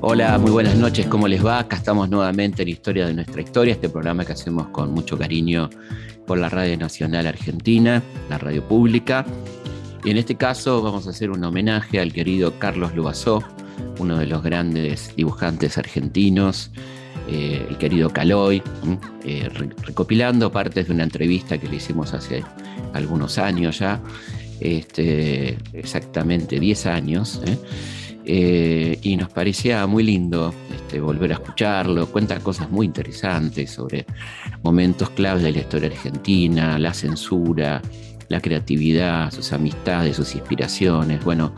Hola, muy buenas noches, ¿cómo les va? Acá estamos nuevamente en Historia de nuestra historia, este programa que hacemos con mucho cariño por la Radio Nacional Argentina, la radio pública. Y en este caso vamos a hacer un homenaje al querido Carlos Lubazó, uno de los grandes dibujantes argentinos, eh, el querido Caloy, eh, recopilando partes de una entrevista que le hicimos hace algunos años ya, este, exactamente 10 años. ¿eh? Eh, y nos parecía muy lindo este, volver a escucharlo. Cuenta cosas muy interesantes sobre momentos claves de la historia argentina, la censura, la creatividad, sus amistades, sus inspiraciones. Bueno,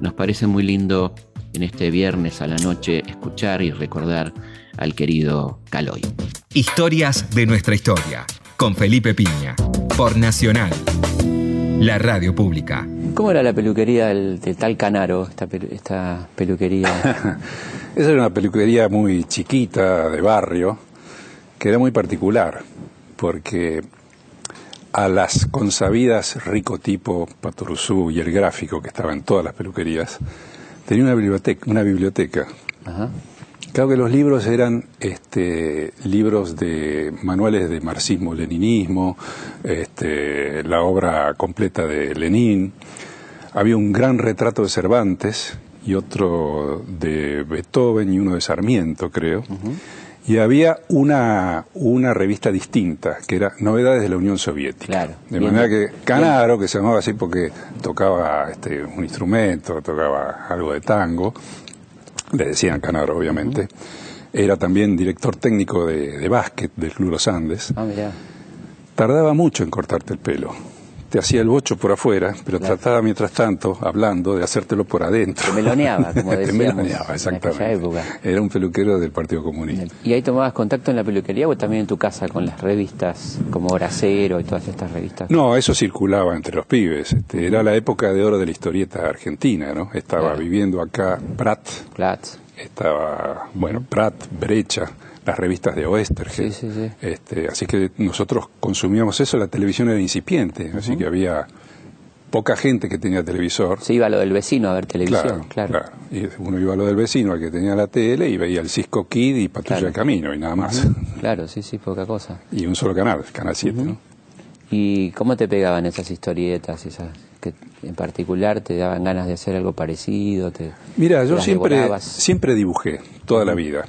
nos parece muy lindo en este viernes a la noche escuchar y recordar al querido Caloy. Historias de nuestra historia, con Felipe Piña, por Nacional, la radio pública. ¿Cómo era la peluquería del, tal Canaro, esta, peluquería? Esa era una peluquería muy chiquita, de barrio, que era muy particular, porque a las consabidas rico tipo Patoruzú y el gráfico que estaba en todas las peluquerías, tenía una biblioteca. Una biblioteca. Claro que los libros eran este, libros de manuales de marxismo-leninismo, este, la obra completa de Lenin, había un gran retrato de Cervantes y otro de Beethoven y uno de Sarmiento, creo. Y había una, una revista distinta, que era Novedades de la Unión Soviética. de manera que Canaro, que se llamaba así porque tocaba este, un instrumento, tocaba algo de tango, le decían Canaro, obviamente, era también director técnico de, de básquet del Club Los Andes. Ah, Tardaba mucho en cortarte el pelo te hacía el bocho por afuera, pero trataba mientras tanto, hablando, de hacértelo por adentro. Te meloneaba, como decíamos. te meloneaba, exactamente. Era un peluquero del Partido Comunista. ¿Y ahí tomabas contacto en la peluquería o también en tu casa con las revistas como Horacero y todas estas revistas? No, eso circulaba entre los pibes. Este, era la época de oro de la historieta argentina, ¿no? Estaba viviendo acá Prat. Prat. Estaba, bueno, Prat, Brecha las revistas de Oestergel. Este, así que nosotros consumíamos eso, la televisión era incipiente, así que había poca gente que tenía televisor. Se iba a lo del vecino a ver televisión, claro. Y uno iba a lo del vecino, al que tenía la tele, y veía el Cisco Kid y Patrulla de Camino, y nada más. Claro, sí, sí, poca cosa. Y un solo canal, Canal 7, ¿no? ¿Y cómo te pegaban esas historietas, esas que en particular te daban ganas de hacer algo parecido? Te, Mira, yo siempre, siempre dibujé, toda la vida.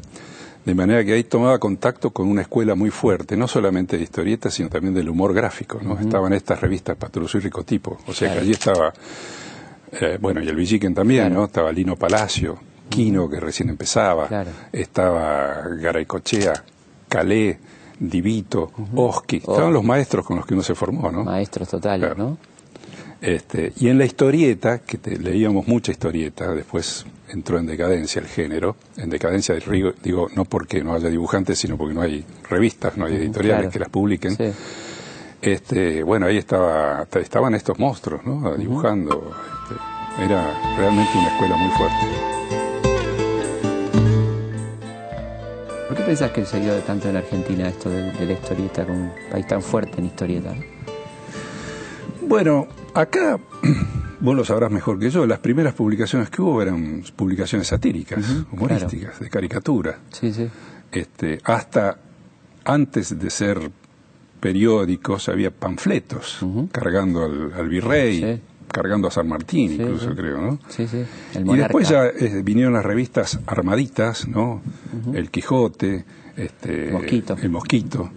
De manera que ahí tomaba contacto con una escuela muy fuerte, no solamente de historietas, sino también del humor gráfico. ¿no? Estaban estas revistas Patrusú y Ricotipo. O sea que allí estaba, eh, bueno, y el Villiquen también, ¿no? Estaba Lino Palacio, Quino, que recién empezaba, estaba Garaycochea, Calé, Divito, Oski. Estaban los maestros con los que uno se formó, ¿no? Maestros totales, ¿no? Este, y en la historieta, que leíamos mucha historieta, después entró en decadencia el género, en decadencia del digo, no porque no haya dibujantes, sino porque no hay revistas, no hay editoriales que las publiquen. Este, bueno, ahí estaba, estaban estos monstruos, ¿no? Dibujando. Este, era realmente una escuela muy fuerte. ¿Por qué pensás que se dio tanto en Argentina esto de, de la historieta, con un país tan fuerte en historieta? Bueno, acá, vos lo sabrás mejor que yo, las primeras publicaciones que hubo eran publicaciones satíricas, humorísticas, de caricatura. Sí, sí. Este, hasta antes de ser periódicos había panfletos cargando al, virrey, cargando a San Martín incluso creo, ¿no? Sí, sí. y después ya eh, vinieron las revistas armaditas, ¿no? El Quijote, este, Mosquito. el Mosquito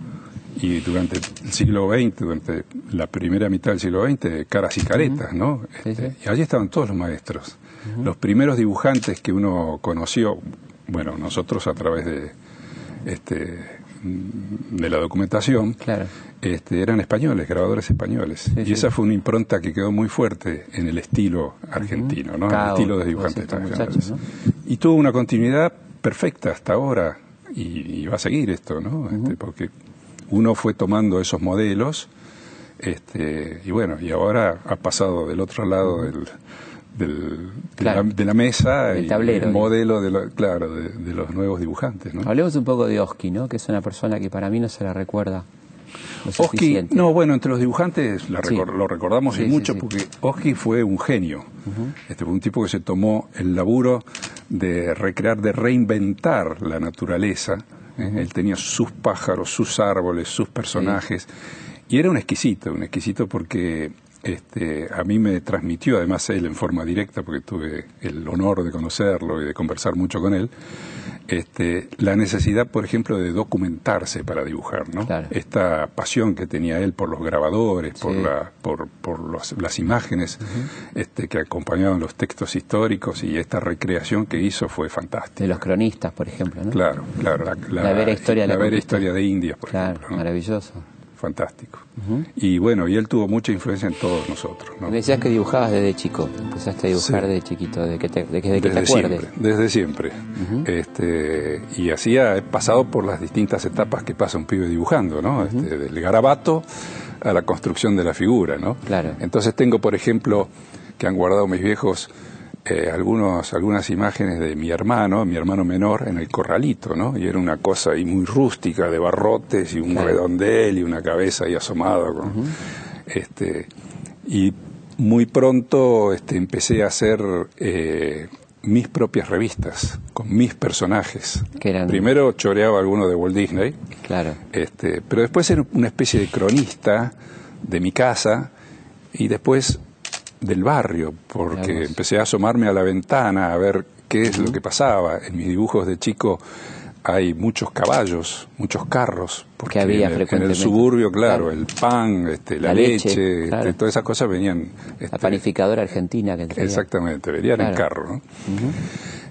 y durante el siglo XX, durante la primera mitad del siglo XX, caras y caretas, ¿no? Este, y allí estaban todos los maestros. Los primeros dibujantes que uno conoció, bueno, nosotros a través de, este, de la documentación, este, eran españoles, grabadores españoles. y esa fue una impronta que quedó muy fuerte en el estilo argentino, ¿no? el estilo de dibujantes extranjeros. Y tuvo una continuidad perfecta hasta ahora, y, va a seguir esto, ¿no? Este, porque uno fue tomando esos modelos este, y bueno, y ahora ha pasado del otro lado del, de, la, mesa el tablero, el modelo de claro de, los nuevos dibujantes. ¿no? Hablemos un poco de Oski, ¿no? que es una persona que para mí no se la recuerda Oski, no, bueno, entre los dibujantes lo recordamos mucho porque Oski fue un genio. Este fue un tipo que se tomó el laburo de recrear, de reinventar la naturaleza. ¿Eh? Él tenía sus pájaros, sus árboles, sus personajes. Y era un exquisito, un exquisito porque este, a mí me transmitió, además él en forma directa, porque tuve el honor de conocerlo y de conversar mucho con él, este, la necesidad, por ejemplo, de documentarse para dibujar, ¿no? Esta pasión que tenía él por los grabadores, por, la, por, las imágenes este, que acompañaban los textos históricos y esta recreación que hizo fue fantástica. De los cronistas, por ejemplo, ¿no? Claro, claro. La, la, vera historia, la, la historia de India, por ejemplo. Maravilloso fantástico. Y bueno, y él tuvo mucha influencia en todos nosotros. Me decías que dibujabas desde chico, empezaste a dibujar desde chiquito, de que te, de que, de que desde te acuerdes. Siempre, desde siempre. este, y así he pasado por las distintas etapas que pasa un pibe dibujando, ¿no? Este, del garabato a la construcción de la figura, ¿no? Claro. Entonces tengo, por ejemplo, que han guardado mis viejos eh, algunos, algunas imágenes de mi hermano, mi hermano menor, en el corralito, ¿no? Y era una cosa ahí muy rústica, de barrotes y un redondel y una cabeza ahí asomada. este, y muy pronto este, empecé a hacer eh, mis propias revistas, con mis personajes. Primero choreaba alguno de Walt Disney, claro. este, pero después era una especie de cronista de mi casa y después del barrio, porque empecé a asomarme a la ventana a ver qué es lo que pasaba. En mis dibujos de chico hay muchos caballos, muchos carros, porque había en, el, en el suburbio, claro, el pan, este, la, leche, este, todas esas cosas venían. la este, panificadora argentina que Exactamente, venían en carro. ¿no?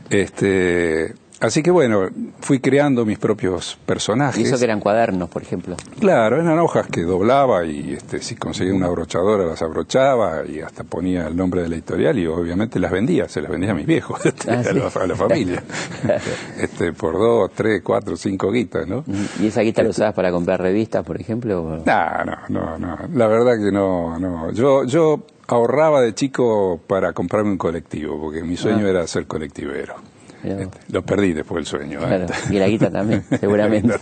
Este, Así que bueno, fui creando mis propios personajes. Y eso que eran cuadernos, por ejemplo. Claro, eran hojas que doblaba y este, si conseguía una abrochadora las abrochaba y hasta ponía el nombre de la editorial y obviamente las vendía, se las vendía a mis viejos, este, ah, a, la, familia. este, por dos, tres, cuatro, cinco guitas, ¿no? ¿Y esa guita la este usabas para comprar revistas, por ejemplo? No, no, no, no. La verdad que no, no. Yo, yo ahorraba de chico para comprarme un colectivo, porque mi sueño ah. era ser colectivero. Lo perdí después del sueño. ¿eh? Y la guita también, seguramente.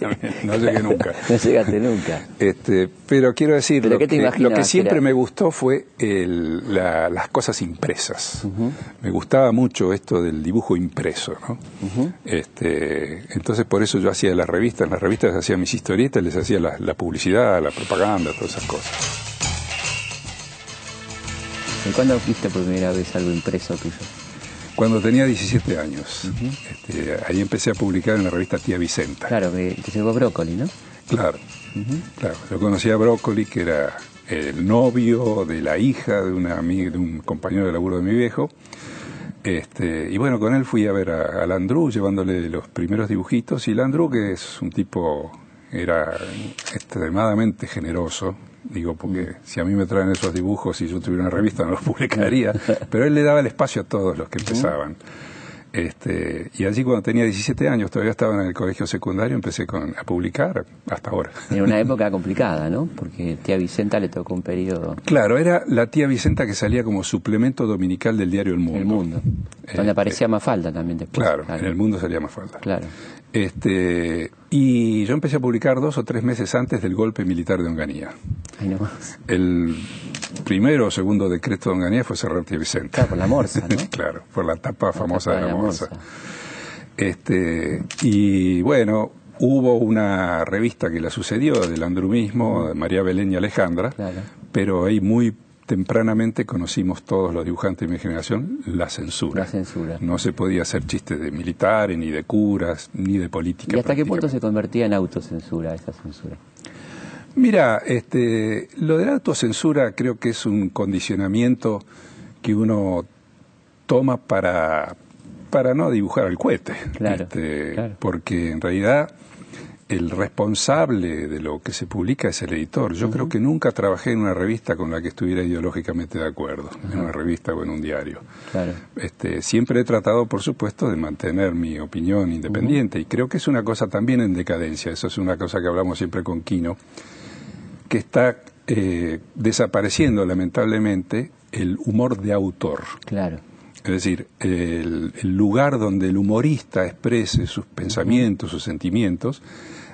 No llegué nunca. no llegaste nunca. Este, pero quiero decir, lo, que, siempre me gustó fue las cosas impresas. Me gustaba mucho esto del dibujo impreso. ¿no? este, entonces por eso yo hacía las revistas. En las revistas hacía mis historietas, les hacía la, la publicidad, la propaganda, todas esas cosas. ¿Y cuándo viste por primera vez algo impreso tuyo? Cuando tenía 17 años. Este, ahí empecé a publicar en la revista Tía Vicenta. Claro, que, llegó Brócoli, ¿no? Claro, claro. Yo conocí a Brócoli, que era el novio de la hija de, una amiga, de un compañero de laburo de mi viejo. Este, y bueno, con él fui a ver a, a Landru llevándole los primeros dibujitos. Y Landru, que es un tipo, era extremadamente generoso, digo, porque si a mí me traen esos dibujos y yo tuviera una revista no los publicaría, pero él le daba el espacio a todos los que empezaban. Este, y allí cuando tenía 17 años, todavía estaba en el colegio secundario, empecé con, a publicar hasta ahora. En una época complicada, ¿no? Porque tía Vicenta le tocó un periodo... Claro, era la tía Vicenta que salía como suplemento dominical del diario El Mundo. El Mundo. Donde aparecía más falta también después. Claro, en El Mundo salía más falta. Claro. Este, y yo empecé a publicar dos o tres meses antes del golpe militar de Onganía. El primero o segundo decreto de Onganía fue cerrar Tía Vicente. Claro, por la morsa, ¿no? claro, por la tapa famosa de la, morsa. Este, y bueno, hubo una revista que la sucedió del andrumismo, de María Belén y Alejandra, pero ahí muy tempranamente conocimos todos los dibujantes de mi generación la censura. La censura. No se podía hacer chistes de militares, ni de curas, ni de política. ¿Y hasta qué punto se convertía en autocensura esa censura? Mira, este, lo de la autocensura creo que es un condicionamiento que uno toma para, para no dibujar al cohete. Este, porque en realidad el responsable de lo que se publica es el editor. Yo creo que nunca trabajé en una revista con la que estuviera ideológicamente de acuerdo, en una revista o en un diario. Este, siempre he tratado, por supuesto, de mantener mi opinión independiente y creo que es una cosa también en decadencia. Eso es una cosa que hablamos siempre con Quino, que está eh, desapareciendo lamentablemente el humor de autor. Claro. Es decir, el, lugar donde el humorista exprese sus pensamientos, sus sentimientos,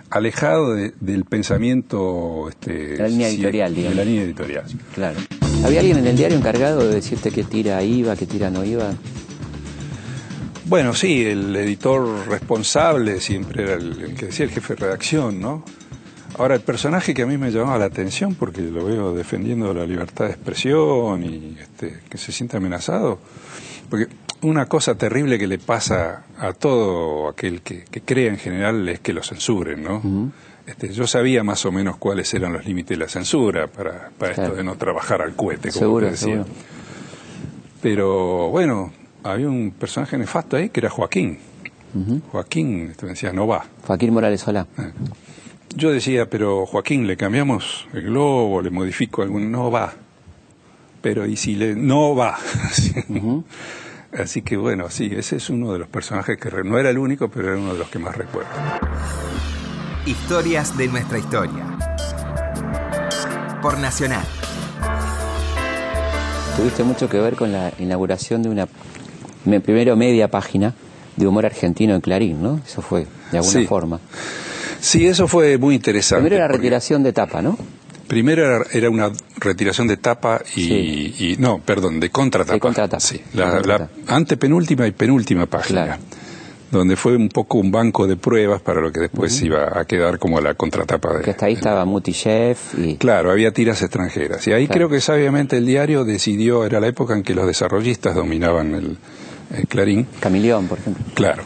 alejado del pensamiento este, la línea editorial, de la línea editorial. Claro. ¿Había alguien en el diario encargado de decirte que tira iba, que tira no iba? Bueno, sí, el editor responsable siempre era el, que decía el jefe de redacción, ¿no? Ahora, el personaje que a mí me llamaba la atención, porque lo veo defendiendo la libertad de expresión y este, que se siente amenazado, porque una cosa terrible que le pasa a todo aquel que, cree en general es que lo censuren, ¿no? este, yo sabía más o menos cuáles eran los límites de la censura para, para esto de no trabajar al cohete, como seguro, decía. Seguro. Pero bueno, había un personaje nefasto ahí que era Joaquín. Joaquín este, decía, no va. Joaquín Morales Solá. Eh. Yo decía, pero Joaquín, le cambiamos el globo, le modifico algún, no va. Pero y si le, no va. Así que bueno, sí, ese es uno de los personajes que no era el único, pero era uno de los que más recuerdo. Historias de nuestra historia. Por Nacional. Tuviste mucho que ver con la inauguración de una, primero media página de humor argentino en Clarín, ¿no? Eso fue, de alguna forma. Sí, eso fue muy interesante. Primero la retiración de tapa, ¿no? Primero era, una retiración de tapa y, no, perdón, de contratapa. De contratapa. Sí, la, antepenúltima y penúltima página. Donde fue un poco un banco de pruebas para lo que después iba a quedar como la contratapa de. Que hasta ahí estaba Muti y. Claro, había tiras extranjeras. Y ahí creo que sabiamente el diario decidió, era la época en que los desarrollistas dominaban el, el Clarín. Camilión, por ejemplo. Claro.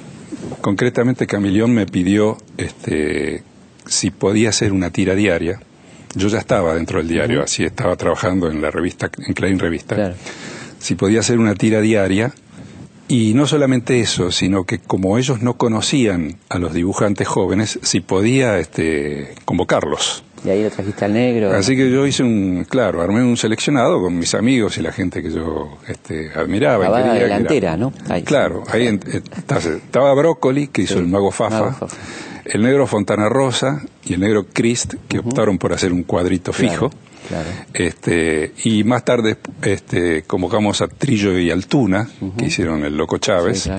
Concretamente Camilión me pidió este, si podía hacer una tira diaria yo ya estaba dentro del diario, así estaba trabajando en la revista, en Klein Revista. Si podía hacer una tira diaria, y no solamente eso, sino que como ellos no conocían a los dibujantes jóvenes, si podía este, convocarlos. Y ahí lo trajiste al negro. Así que yo hice un, claro, armé un seleccionado con mis amigos y la gente que yo este, admiraba. La y delantera, ¿no? Claro, ahí estaba Brócoli, que hizo el Mago Fafa el negro Fontana Rosa y el negro Christ, que optaron por hacer un cuadrito fijo. Este, y más tarde este, convocamos a Trillo y Altuna, que hicieron el Loco Chávez.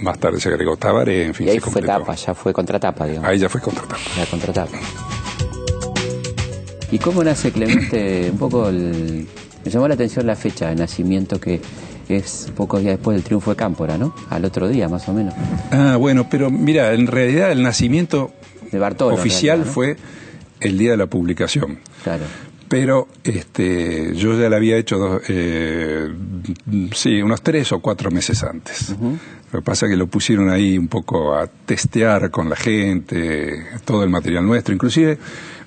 Más tarde se agregó Tabaré, en fin. Y ahí fue tapa, ya fue contratapa, digamos. Ahí ya fue contratapa. La contratapa. ¿Y cómo nace Clemente? Un poco me llamó la atención la fecha de nacimiento que es pocos días después del triunfo de Cámpora, ¿no? Al otro día, más o menos. Ah, bueno, pero mira, en realidad el nacimiento de Bartolo, oficial fue el día de la publicación. Claro. Pero este, yo ya la había hecho, eh, sí, unos tres o cuatro meses antes. Lo que pasa es que lo pusieron ahí un poco a testear con la gente, todo el material nuestro. Inclusive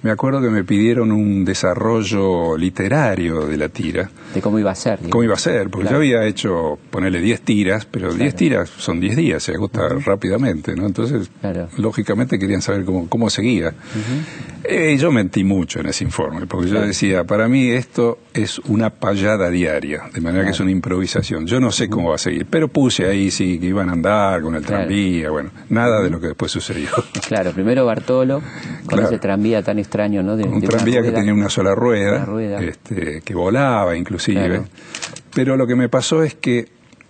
me acuerdo que me pidieron un desarrollo literario de la tira. De cómo iba a ser. Cómo iba a ser, porque yo había hecho, ponerle 10 tiras, pero 10 tiras son 10 días, se agota rápidamente, ¿no? Entonces, lógicamente querían saber cómo, cómo seguía. Eh, yo mentí mucho en ese informe, porque yo decía, para mí esto es una payada diaria, de manera que es una improvisación. Yo no sé cómo va a seguir, pero puse ahí sí que iban a andar con el tranvía, bueno, nada de lo que después sucedió. Claro, primero Bartolo, con ese tranvía tan extraño, ¿no? un tranvía que tenía una sola rueda, Este, que volaba inclusive. Pero lo que me pasó es que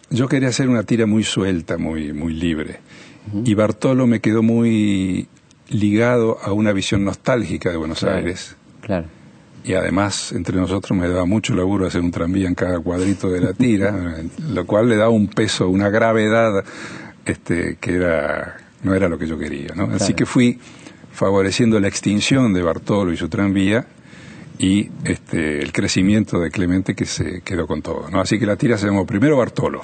yo quería hacer una tira muy suelta, muy, muy libre. Y Bartolo me quedó muy ligado a una visión nostálgica de Buenos Aires. Claro. Y además, entre nosotros me daba mucho laburo hacer un tranvía en cada cuadrito de la tira, lo cual le daba un peso, una gravedad este, que era, no era lo que yo quería. ¿no? Así que fui favoreciendo la extinción de Bartolo y su tranvía y este, el crecimiento de Clemente que se quedó con todo. ¿no? Así que la tira se llamó primero Bartolo,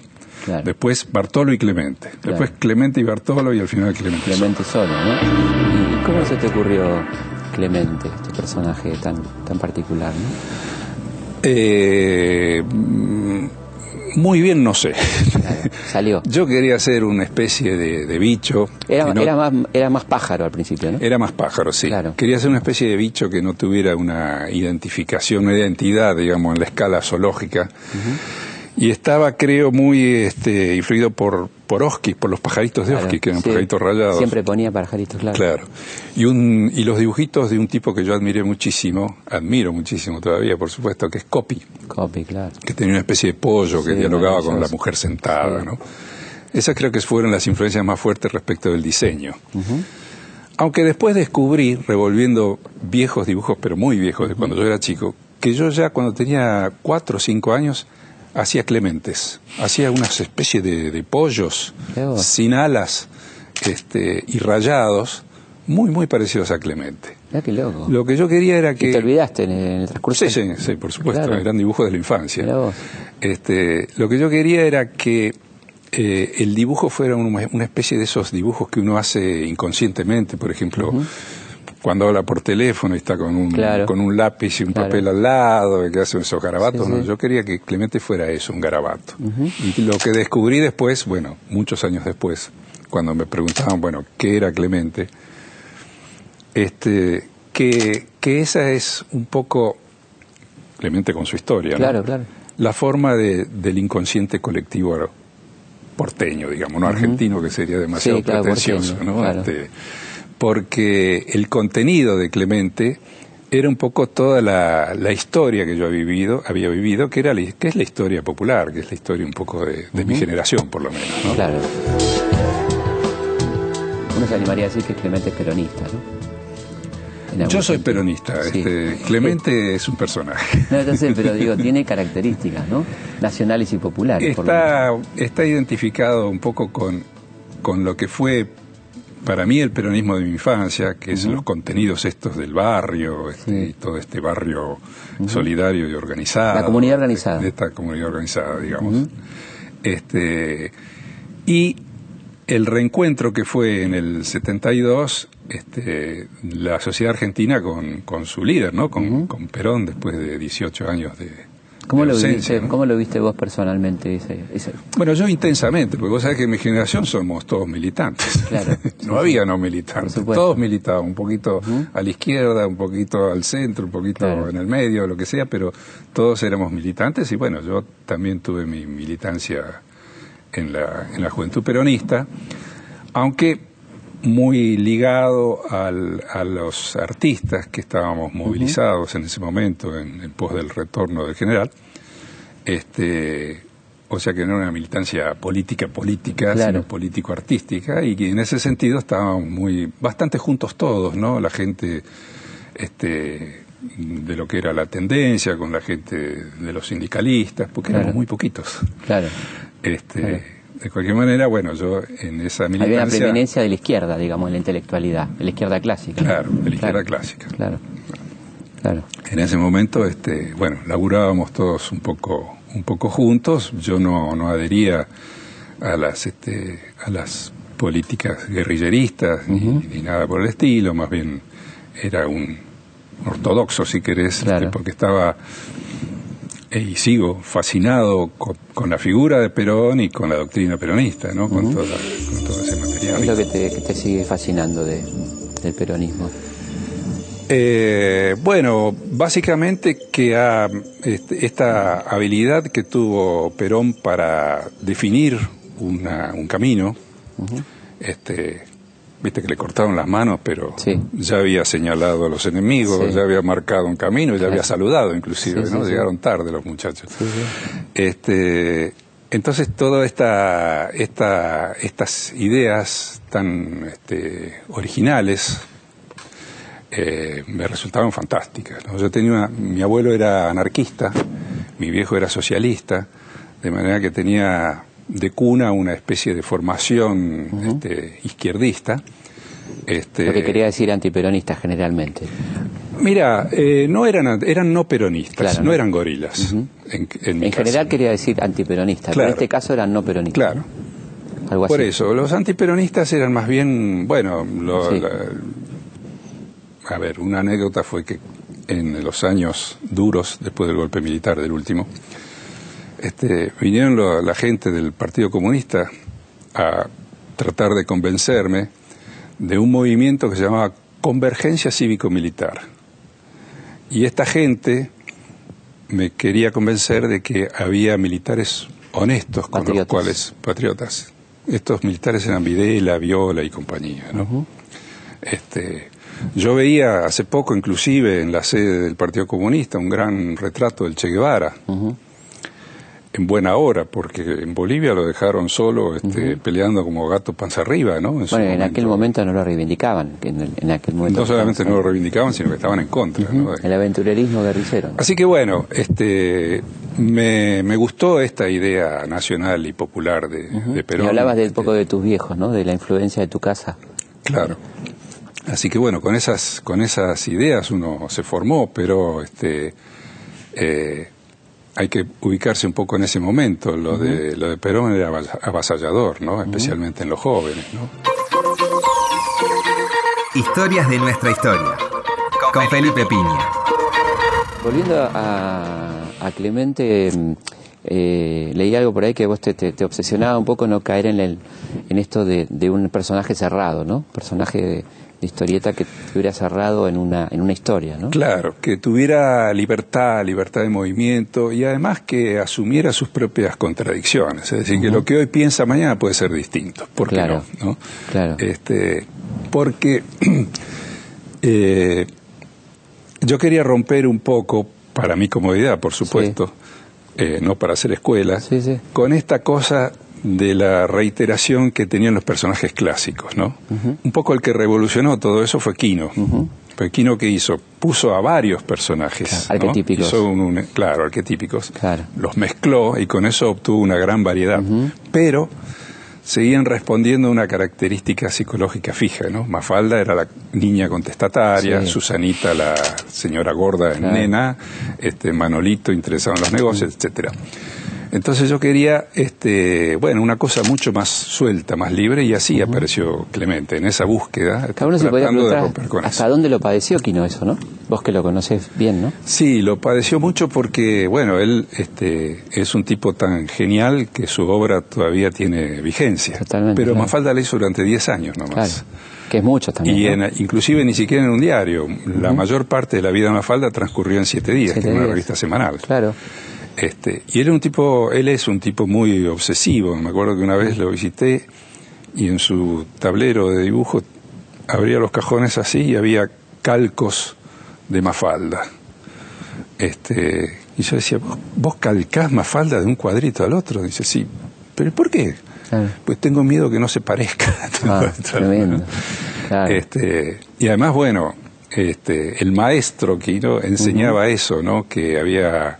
después Bartolo y Clemente, después Clemente y Bartolo y al final Clemente, Clemente solo. ¿no? ¿Y cómo se te ocurrió Clemente, este personaje tan, tan particular? ¿no? Eh, muy bien, no sé. salió. Yo quería ser una especie de, bicho. Era, era, más, era más pájaro al principio, ¿no? Era más pájaro, sí. Quería ser una especie de bicho que no tuviera una identificación, una identidad, digamos, en la escala zoológica y estaba, creo, muy este, influido por, por Oski, por los pajaritos de Oski, que eran pajaritos rayados. Siempre ponía pajaritos, claro. Claro. Y, un, y los dibujitos de un tipo que yo admiré muchísimo, admiro muchísimo todavía, por supuesto, que es Copy. Copy, claro. Que tenía una especie de pollo que dialogaba con la mujer sentada, ¿no? Esas creo que fueron las influencias más fuertes respecto del diseño. Aunque después descubrí, revolviendo viejos dibujos, pero muy viejos, de cuando yo era chico, que yo ya cuando tenía cuatro o cinco años hacía clementes, hacía unas especies de, pollos sin alas este, y rayados, muy, muy parecidos a Clemente. qué loco. Lo que yo quería era que... ¿Te olvidaste en el transcurso? Sí, sí, sí por supuesto, eran dibujos de la infancia. Este, lo que yo quería era que eh, el dibujo fuera una especie de esos dibujos que uno hace inconscientemente, por ejemplo, cuando habla por teléfono y está con un, con un lápiz y un papel al lado, que hace esos garabatos. Yo quería que Clemente fuera eso, un garabato. Y lo que descubrí después, bueno, muchos años después, cuando me preguntaban, bueno, ¿qué era Clemente? Este, que, que esa es un poco, Clemente con su historia, claro, claro. la forma de, del inconsciente colectivo porteño, digamos, no argentino, que sería demasiado pretencioso, ¿no? Este, porque el contenido de Clemente era un poco toda la, historia que yo había vivido, había vivido que, era que es la historia popular, que es la historia un poco de, mi generación, por lo menos. ¿no? Claro. Uno se animaría a decir que Clemente es peronista, ¿no? Yo soy peronista, este, Clemente es un personaje. No, entonces, pero digo, tiene características, ¿no? Nacionales y populares. Está, está identificado un poco con, con lo que fue para mí el peronismo de mi infancia, que es los contenidos estos del barrio, este, todo este barrio solidario y organizado. La comunidad organizada. De esta comunidad organizada, digamos. este, y el reencuentro que fue en el 72, este, la sociedad argentina con, con su líder, ¿no? Con, con Perón, después de 18 años de, ¿Cómo, lo viste, ¿Cómo lo viste vos personalmente? Bueno, yo intensamente, porque vos sabés que en mi generación somos todos militantes. Claro, no había no militantes, todos militaban, un poquito a la izquierda, un poquito al centro, un poquito en el medio, lo que sea, pero todos éramos militantes y bueno, yo también tuve mi militancia en la, en la juventud peronista, aunque muy ligado al, a los artistas que estábamos movilizados en ese momento en, en pos del retorno del general. Este, o sea que no era una militancia política política, sino político artística y que en ese sentido estábamos muy bastante juntos todos, ¿no? La gente este de lo que era la tendencia con la gente de los sindicalistas, porque éramos muy poquitos. Claro. Este de cualquier manera, bueno, yo en esa militancia... Había una preeminencia de la izquierda, digamos, en la intelectualidad, de la izquierda clásica. Claro, de la izquierda clásica. Claro, claro. En ese momento, este, bueno, laburábamos todos un poco, un poco juntos. Yo no, no adhería a las, este, a las políticas guerrilleristas ni, nada por el estilo, más bien era un ortodoxo, si querés, este, porque estaba y sigo fascinado con, la figura de Perón y con la doctrina peronista, ¿no? con, todo ese material. ¿Qué es lo que te, sigue fascinando de, del peronismo? Eh, bueno, básicamente que ha, este, esta habilidad que tuvo Perón para definir un camino, este, viste que le cortaron las manos, pero ya había señalado a los enemigos, ya había marcado un camino, ya había saludado inclusive, ¿no? Llegaron tarde los muchachos. Este, entonces todas esta, esta, estas ideas tan este, originales eh, me resultaban fantásticas. Yo tenía una, mi abuelo era anarquista, mi viejo era socialista, de manera que tenía de cuna una especie de formación este, izquierdista. Este, Lo que quería decir antiperonista generalmente. Mira, eh, no eran, eran no peronistas, no, eran gorilas. En, general quería decir antiperonista, pero en este caso eran no peronistas. Claro. Algo Por eso, los antiperonistas eran más bien, bueno, a ver, una anécdota fue que en los años duros, después del golpe militar del último, este, vinieron la gente del Partido Comunista a tratar de convencerme de un movimiento que se llamaba Convergencia Cívico-Militar. Y esta gente me quería convencer de que había militares honestos con los cuales, patriotas. Estos militares eran Videla, Viola y compañía, ¿no? este, yo veía hace poco, inclusive, en la sede del Partido Comunista, un gran retrato del Che Guevara. En buena hora, porque en Bolivia lo dejaron solo este, peleando como gato panza arriba, ¿no? bueno, en aquel momento no lo reivindicaban. En, aquel momento no solamente no lo reivindicaban, sino que estaban en contra. El aventurerismo guerrillero. Así que bueno, este, me, me, gustó esta idea nacional y popular de, Perón. Y hablabas de un poco de tus viejos, ¿no? De la influencia de tu casa. Claro. Así que bueno, con esas, con esas ideas uno se formó, pero este, eh, hay que ubicarse un poco en ese momento. Lo, de, lo de Perón era avasallador, ¿no? especialmente en los jóvenes. ¿no? Historias de nuestra historia, con Felipe Piña. Volviendo a, Clemente, eh, leí algo por ahí que vos te, te, obsesionaba un poco no caer en, el, en esto de, de un personaje cerrado, ¿no? Personaje de historieta que estuviera cerrado en una, en una historia, ¿no? Claro, que tuviera libertad, libertad de movimiento y además que asumiera sus propias contradicciones. Es decir, que lo que hoy piensa mañana puede ser distinto. ¿Por qué no? ¿no? Claro. Este, porque eh, yo quería romper un poco, para mi comodidad, por supuesto, eh, no para hacer escuela, con esta cosa de la reiteración que tenían los personajes clásicos, ¿no? Un poco el que revolucionó todo eso fue Quino. Quino que hizo, puso a varios personajes, arquetípicos, claro, arquetípicos, los mezcló y con eso obtuvo una gran variedad. Pero seguían respondiendo a una característica psicológica fija, ¿no? Mafalda era la niña contestataria, Susanita la señora gorda en nena, este Manolito interesado en los negocios, etcétera. Entonces yo quería, este, bueno, una cosa mucho más suelta, más libre, y así apareció Clemente, en esa búsqueda, Cada se tratando de romper con ¿Hasta dónde lo padeció Quino eso, no? Vos que lo conoces bien, ¿no? Sí, lo padeció mucho porque, bueno, él este, es un tipo tan genial que su obra todavía tiene vigencia. Totalmente. Pero Mafalda la hizo durante 10 años nomás. que es mucho también. Y inclusive ni siquiera en un diario. La mayor parte de la vida de Mafalda transcurrió en siete días, en una revista semanal. Claro. Este, y él un tipo, él es un tipo muy obsesivo. Me acuerdo que una vez lo visité y en su tablero de dibujo abría los cajones así y había calcos de Mafalda. Este, y yo decía, ¿vos, calcás Mafalda de un cuadrito al otro? Dice, sí. ¿Pero por qué? Pues tengo miedo que no se parezca. Ah, este, y además, bueno, este, el maestro que enseñaba eso, ¿no? Que había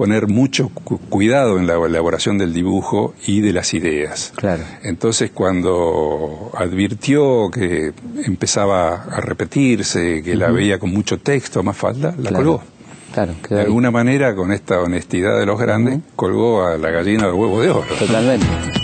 poner mucho cuidado en la elaboración del dibujo y de las ideas. Claro. Entonces, cuando advirtió que empezaba a repetirse, que la veía con mucho texto, más falda, la colgó. Claro, de alguna manera, con esta honestidad de los grandes, colgó a la gallina del huevo de oro. Totalmente.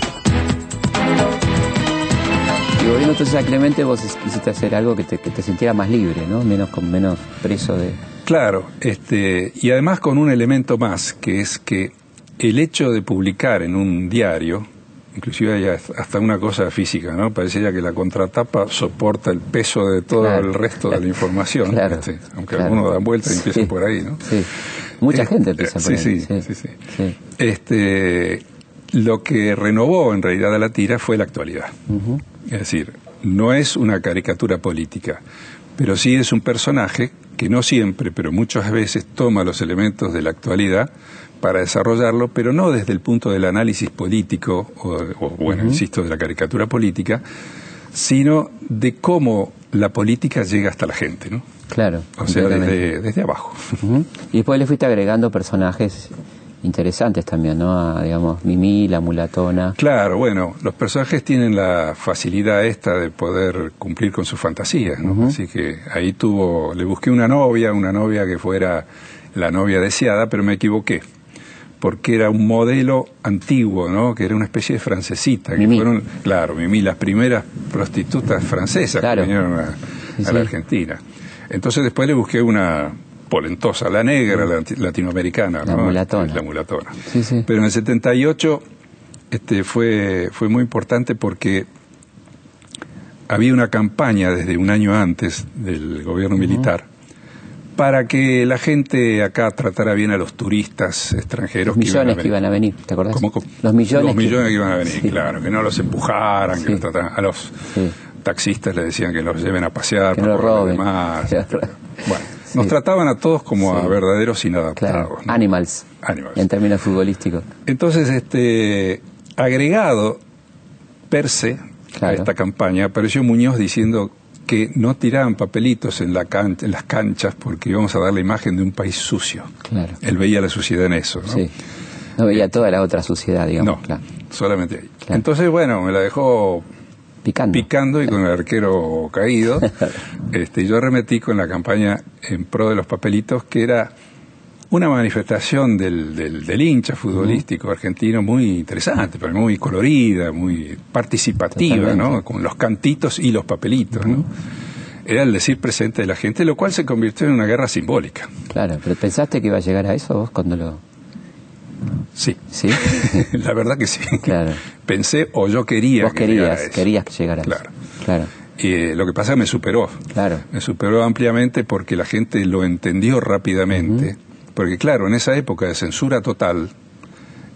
Y volviendo entonces a Clemente, vos quisiste hacer algo que te, que te sintiera más libre, ¿no? Menos, con menos preso de Claro, este, y además con un elemento más, que es que el hecho de publicar en un diario, inclusive hay hasta una cosa física, ¿no? Parecería que la contratapa soporta el peso de todo el resto de la información, este, aunque algunos dan vuelta y empiezan por ahí, ¿no? Sí. Mucha eh, gente empieza por ahí. Sí, sí, sí, Este, lo que renovó en realidad a la tira fue la actualidad. Es decir, no es una caricatura política, pero sí es un personaje que no siempre, pero muchas veces toma los elementos de la actualidad para desarrollarlo, pero no desde el punto del análisis político, o, bueno, insisto, de la caricatura política, sino de cómo la política llega hasta la gente, ¿no? Claro. O sea, desde, abajo. Y después le fuiste agregando personajes interesantes también, ¿no? digamos, Mimi, la mulatona. Claro, bueno, los personajes tienen la facilidad esta de poder cumplir con sus fantasías, ¿no? Así que ahí tuvo, le busqué una novia, una novia que fuera la novia deseada, pero me equivoqué. Porque era un modelo antiguo, ¿no? Que era una especie de francesita. Que fueron, claro, Mimi, las primeras prostitutas francesas que vinieron a, la Argentina. Entonces después le busqué una, polentosa, la negra latinoamericana, la mulatona. La mulatona. Pero en el 78 este, fue, fue muy importante porque había una campaña desde un año antes del gobierno militar para que la gente acá tratara bien a los turistas extranjeros. Los millones que iban a venir, ¿te acordás? Los millones. Los millones que, iban a venir, claro, que no los empujaran, que los trataran. A los taxistas le decían que los lleven a pasear, que no roben. Demás. bueno. Nos trataban a todos como a verdaderos inadaptados. Claro. Animals. Animals. En términos futbolísticos. Entonces, este, agregado per se a esta campaña, apareció Muñoz diciendo que no tiraban papelitos en, la en las canchas porque íbamos a dar la imagen de un país sucio. Claro. Él veía la suciedad en eso, ¿no? Sí. No veía toda la otra suciedad, digamos. No, solamente ahí. Entonces, bueno, me la dejó picando, picando y con el arquero caído. este, yo arremetí con la campaña en pro de los papelitos, que era una manifestación del, del, hincha futbolístico argentino muy interesante, pero muy colorida, muy participativa, ¿no? Con los cantitos y los papelitos, ¿no? Era el decir presente de la gente, lo cual se convirtió en una guerra simbólica. Claro, pero ¿pensaste que iba a llegar a eso vos cuando lo...? Sí. ¿Sí? la verdad que sí. Claro. Pensé o yo quería Vos querías, querías llegar a claro. eso. Claro. Y eh, lo que pasa es que me superó. Claro. Me superó ampliamente porque la gente lo entendió rápidamente. Porque claro, en esa época de censura total,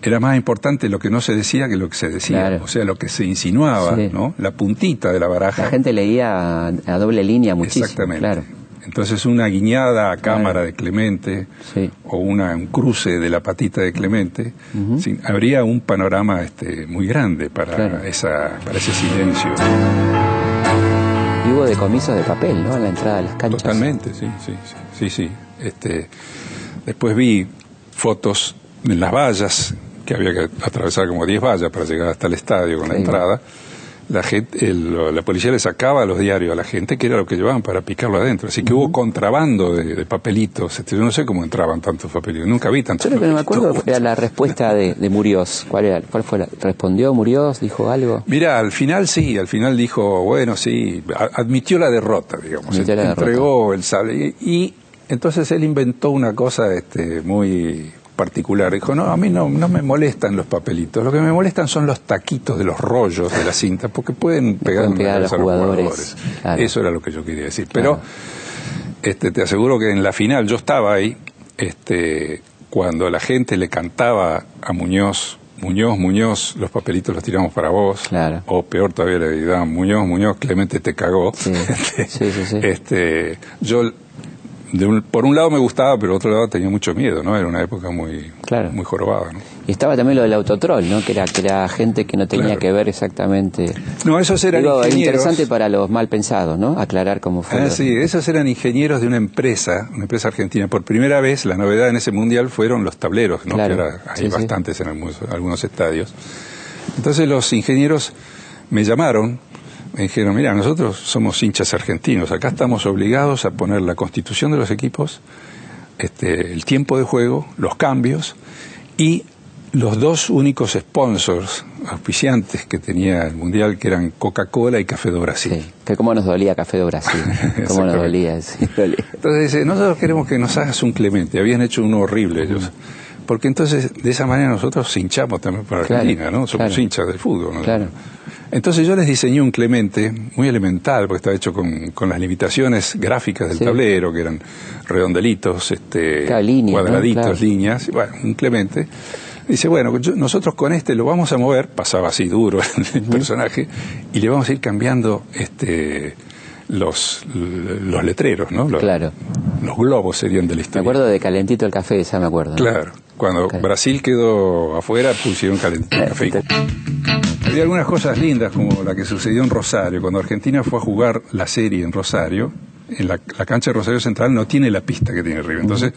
era más importante lo que no se decía que lo que se decía. O sea, lo que se insinuaba, ¿no? La puntita de la baraja. La gente leía a, doble línea muchísimo. Exactamente. Claro. Entonces una guiñada a cámara de Clemente o una, un cruce de la patita de Clemente, habría un panorama este, muy grande para, esa, para ese silencio. Y hubo decomisos de papel, ¿no? En la entrada de las canchas. Totalmente, sí, sí, sí, sí, sí. Este, Después vi fotos en las vallas, que había que atravesar como 10 vallas para llegar hasta el estadio con la entrada. La, gente, la policía le sacaba los diarios a la gente, que era lo que llevaban para picarlo adentro. Así que hubo contrabando de, papelitos. Este, yo no sé cómo entraban tantos papelitos. Nunca vi tantos Yo lo que no me acuerdo era la respuesta de, de Muriós. ¿Cuál, era, ¿Cuál fue? La, ¿Respondió Muriós? ¿Dijo algo? Mira, al final sí. Al final dijo, bueno, sí. Admitió la derrota, digamos. entregó el sable. y entonces él inventó una cosa este, muy particular. Dijo, no, a mí no, no me molestan los papelitos, lo que me molestan son los taquitos de los rollos de la cinta, porque pueden pegar, a los jugadores. Eso era lo que yo quería decir. Pero este, te aseguro que en la final yo estaba ahí, este, cuando la gente le cantaba a Muñoz, Muñoz, Muñoz, los papelitos los tiramos para vos. O peor todavía le daban Muñoz, Muñoz, Clemente te cagó. sí, sí, sí. este, yo por un lado me gustaba, pero por otro lado tenía mucho miedo, ¿no? Era una época muy, muy jorobada, ¿no? Y estaba también lo del autotrol, ¿no? Que era, que era gente que no tenía que ver exactamente... No, esos eran ingenieros... interesante para los mal pensados, ¿no? Aclarar cómo fue. Ah, sí, esos eran ingenieros de una empresa, una empresa argentina. Por primera vez, la novedad en ese mundial fueron los tableros, ¿no? Que hay bastantes en algunos estadios. Entonces los ingenieros me llamaron me dijeron, mira, nosotros somos hinchas argentinos, acá estamos obligados a poner la constitución de los equipos, este, el tiempo de juego, los cambios y los dos únicos sponsors, auspiciantes que tenía el Mundial, que eran Coca-Cola y Café de Brasil. Sí, que cómo nos dolía Café de Brasil, cómo nos dolía, Entonces dice, nosotros queremos que nos hagas un Clemente, habían hecho uno horrible ellos. Porque entonces, de esa manera nosotros hinchamos también para Argentina, ¿no? Somos hinchas del fútbol, ¿no? Claro. Entonces yo les diseñé un Clemente muy elemental, porque estaba hecho con, las limitaciones gráficas del tablero, que eran redondelitos, este, cuadraditos, líneas, bueno, un Clemente. Dice, bueno, nosotros con este lo vamos a mover, pasaba así duro el personaje, y le vamos a ir cambiando este los, los letreros, ¿no? Los, claro. Los globos serían de la historia. Me acuerdo de Calentito el Café, ya me acuerdo. Claro. Cuando Brasil quedó afuera, pusieron Calentito el Café. Había algunas cosas lindas, como la que sucedió en Rosario. Cuando Argentina fue a jugar la serie en Rosario, en la, cancha de Rosario Central no tiene la pista que tiene arriba. Entonces,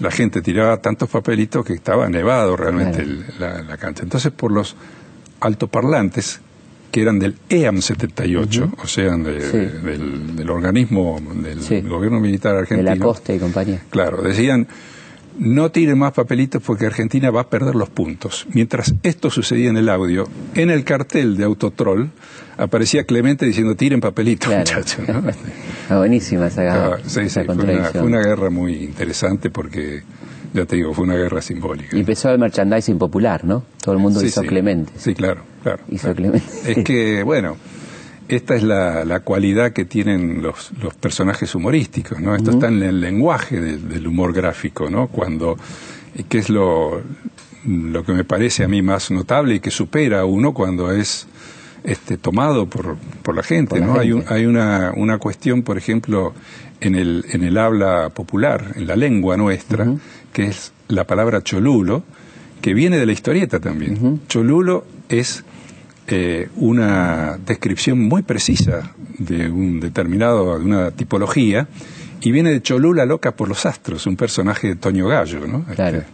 la gente tiraba tantos papelitos que estaba nevado realmente la, cancha. Entonces, por los altoparlantes, que eran del EAM 78, o sea, del, organismo del gobierno militar argentino. De la costa y compañía. Claro, decían no tiren más papelitos porque Argentina va a perder los puntos. Mientras esto sucedía en el audio, en el cartel de Autotrol aparecía Clemente diciendo tiren papelitos, muchachos. Ah, buenísima esa, ah, fue, una, guerra muy interesante porque, ya te digo, fue una guerra simbólica. Y empezó el merchandising popular, ¿no? Todo el mundo hizo Clemente. Sí, claro, claro. Hizo Clemente. Es que, bueno esta es la, cualidad que tienen los, los, personajes humorísticos, ¿no? Esto está en el lenguaje del humor gráfico, ¿no? Cuando, que es lo, lo que me parece a mí más notable y que supera a uno cuando es este, tomado por, por la gente, ¿no? Hay, hay una, una cuestión, por ejemplo, en el, en el habla popular, en la lengua nuestra, que es la palabra cholulo, que viene de la historieta también. Cholulo es eh, una descripción muy precisa de un determinado, de una tipología, y viene de Cholula loca por los astros, un personaje de Toño Gallo, ¿no? Este,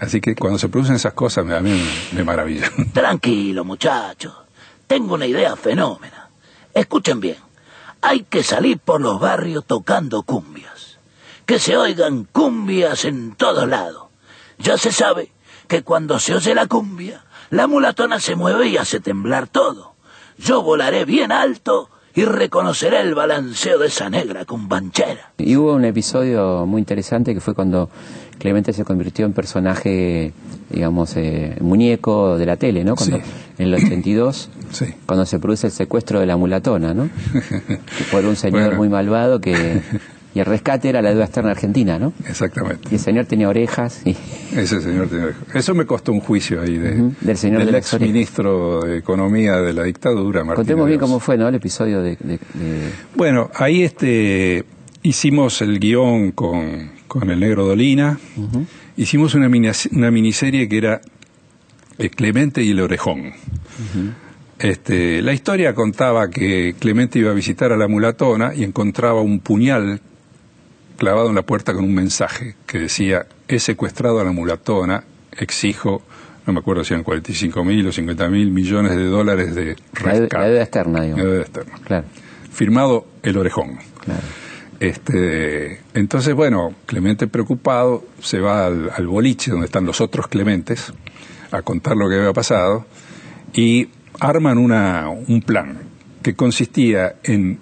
así que cuando se producen esas cosas a mí me, me maravilla. Tranquilo, muchachos. Tengo una idea fenómena. Escuchen bien. Hay que salir por los barrios tocando cumbias. Que se oigan cumbias en todos lados. Ya se sabe que cuando se oye la cumbia, la mulatona se mueve y hace temblar todo. Yo volaré bien alto y reconoceré el balanceo de esa negra cumbanchera. Y hubo un episodio muy interesante que fue cuando Clemente se convirtió en personaje, digamos, eh, muñeco de la tele, ¿no? Cuando, En el 82, sí. cuando se produce el secuestro de la mulatona, ¿no? por un señor muy malvado que y el rescate era la deuda externa argentina, ¿no? Exactamente. Y el señor tenía orejas. Y... Ese señor tenía orejas. Eso me costó un juicio ahí de, del señor del ex ministro de Economía de la dictadura, Martín. Contemos bien cómo fue, ¿no? El episodio de, Bueno, ahí este hicimos el guion con, con el negro Dolina. Hicimos una, una miniserie que era Clemente y el Orejón. Este, la historia contaba que Clemente iba a visitar a la mulatona y encontraba un puñal clavado en la puerta con un mensaje que decía, he secuestrado a la mulatona, exijo, no me acuerdo si eran 45 mil o 50 mil millones de dólares de rescate. La deuda externa, digamos. La deuda externa. Claro. Firmado el orejón. Claro. Este, entonces, bueno, Clemente preocupado se va al, al, boliche donde están los otros Clementes a contar lo que había pasado y arman una, un plan que consistía en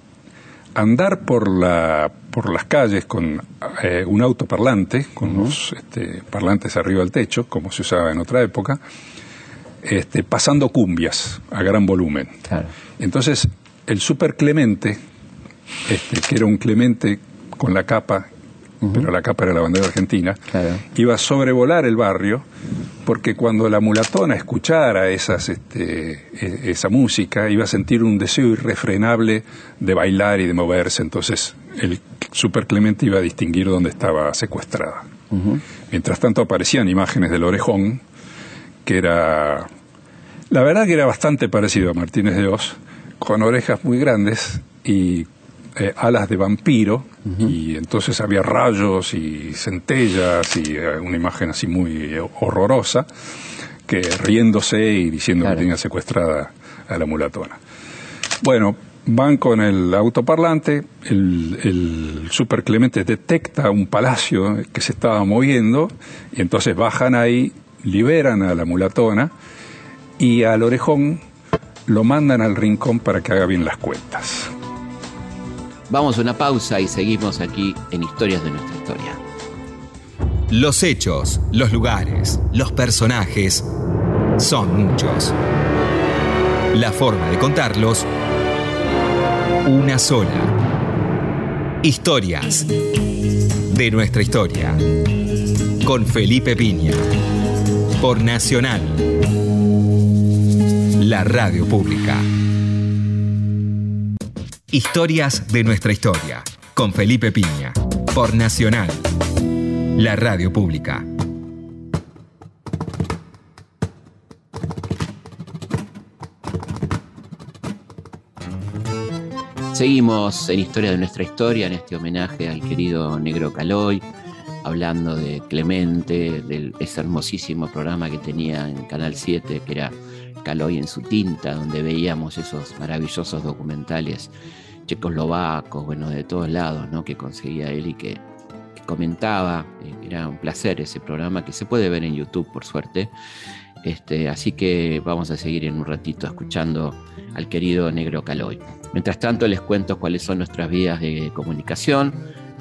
andar por, la, por las calles con eh, un autoparlante, con los este, parlantes arriba del techo, como se usaba en otra época, este, pasando cumbias a gran volumen. Entonces, el super Clemente, este, que era un Clemente con la capa pero la capa era la bandera argentina, iba a sobrevolar el barrio, porque cuando la mulatona escuchara esas, este, e, esa música, iba a sentir un deseo irrefrenable de bailar y de moverse, entonces el super Clemente iba a distinguir dónde estaba secuestrada. Mientras tanto aparecían imágenes del orejón, que era, la verdad que era bastante parecido a Martínez de Oz, con orejas muy grandes y eh, alas de vampiro y entonces había rayos y centellas y eh, una imagen así muy horrorosa que riéndose y diciendo que tenía secuestrada a la mulatona. Bueno, van con el autoparlante, el, el super Clemente detecta un palacio que se estaba moviendo y entonces bajan ahí, liberan a la mulatona y al orejón lo mandan al rincón para que haga bien las cuentas. Vamos a una pausa y seguimos aquí en Historias de nuestra historia. Los hechos, los lugares, los personajes son muchos. La forma de contarlos, una sola. Historias de nuestra historia. Con Felipe Piña. Por Nacional. La radio pública. Historias de nuestra historia, con Felipe Piña, por Nacional, la radio pública. Seguimos en Historia de nuestra historia, en este homenaje al querido Negro Caloy, hablando de Clemente, de ese hermosísimo programa que tenía en Canal 7, que era Caloy en su tinta, donde veíamos esos maravillosos documentales checoslovacos, bueno, de todos lados, ¿no? Que conseguía él y que, comentaba. Eh, era un placer ese programa que se puede ver en YouTube, por suerte. Este, así que vamos a seguir en un ratito escuchando al querido Negro Caloy. Mientras tanto, les cuento cuáles son nuestras vías de comunicación.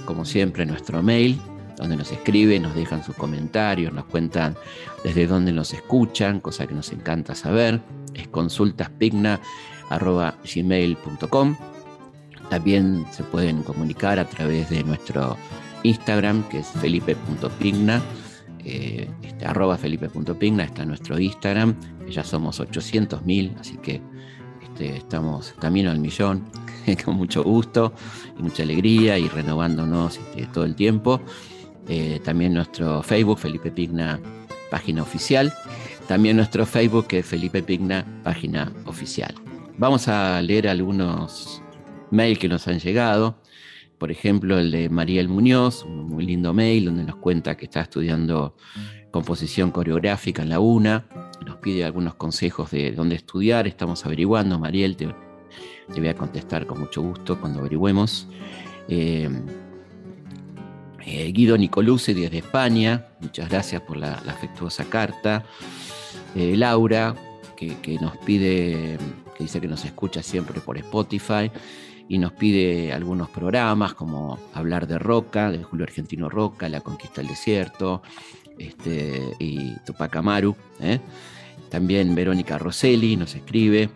Como siempre, nuestro mail, donde nos escriben, nos dejan sus comentarios, nos cuentan desde dónde nos escuchan, cosa que nos encanta saber. Es consultaspigna.gmail.com también se pueden comunicar a través de nuestro Instagram, que es felipe.pigna. Eh, este, arroba felipe.pigna está nuestro Instagram, ya somos 800.000, así que este, estamos camino al millón, con mucho gusto y mucha alegría y renovándonos este, todo el tiempo. Eh, también nuestro Facebook, Felipe Pigna, página oficial. También nuestro Facebook, que es Felipe Pigna, página oficial. Vamos a leer algunos mails que nos han llegado. Por ejemplo, el de Mariel Muñoz, un muy lindo mail donde nos cuenta que está estudiando composición coreográfica en la UNA. Nos pide algunos consejos de dónde estudiar. Estamos averiguando. Mariel, te, voy a contestar con mucho gusto cuando averigüemos. Eh, eh, Guido Nicoluce desde España, muchas gracias por la, afectuosa carta. Eh, Laura, que, nos pide, que dice que nos escucha siempre por Spotify y nos pide algunos programas como Hablar de Roca, de Julio Argentino Roca, La Conquista del Desierto este, y Tupac Amaru. ¿eh? También Verónica Rosselli nos escribe.